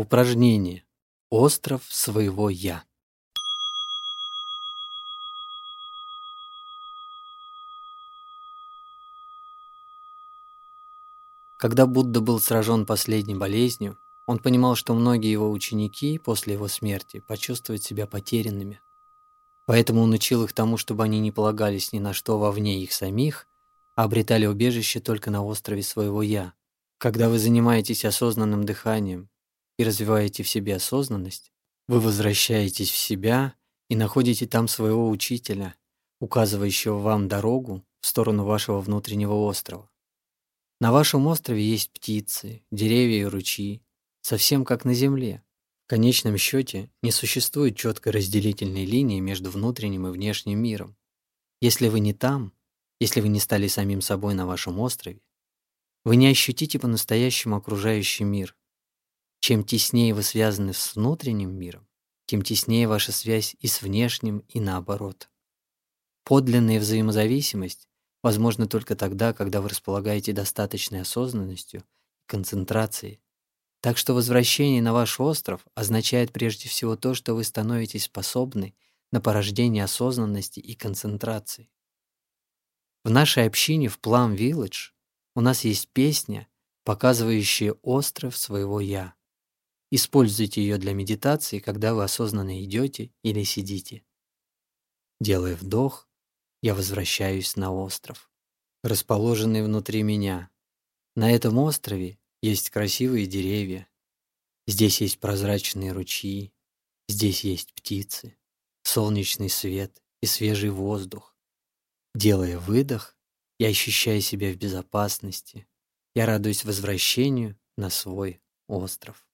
Упражнение. Остров своего «Я». Когда Будда был сражен последней болезнью, он понимал, что многие его ученики после его смерти почувствуют себя потерянными. Поэтому он учил их тому, чтобы они не полагались ни на что вовне их самих, а обретали убежище только на острове своего «Я». Когда вы занимаетесь осознанным дыханием и развиваете в себе осознанность, вы возвращаетесь в себя и находите там своего учителя, указывающего вам дорогу в сторону вашего внутреннего острова. На вашем острове есть птицы, деревья и ручьи, совсем как на Земле. В конечном счете не существует четкой разделительной линии между внутренним и внешним миром. Если вы не там, если вы не стали самим собой на вашем острове, вы не ощутите по-настоящему окружающий мир, чем теснее вы связаны с внутренним миром, тем теснее ваша связь и с внешним, и наоборот. Подлинная взаимозависимость возможна только тогда, когда вы располагаете достаточной осознанностью и концентрацией. Так что возвращение на ваш остров означает прежде всего то, что вы становитесь способны на порождение осознанности и концентрации. В нашей общине в Plum Village у нас есть песня, показывающая остров своего «я». Используйте ее для медитации, когда вы осознанно идете или сидите. Делая вдох, я возвращаюсь на остров, расположенный внутри меня. На этом острове есть красивые деревья. Здесь есть прозрачные ручьи, здесь есть птицы, солнечный свет и свежий воздух. Делая выдох, я ощущаю себя в безопасности. Я радуюсь возвращению на свой остров.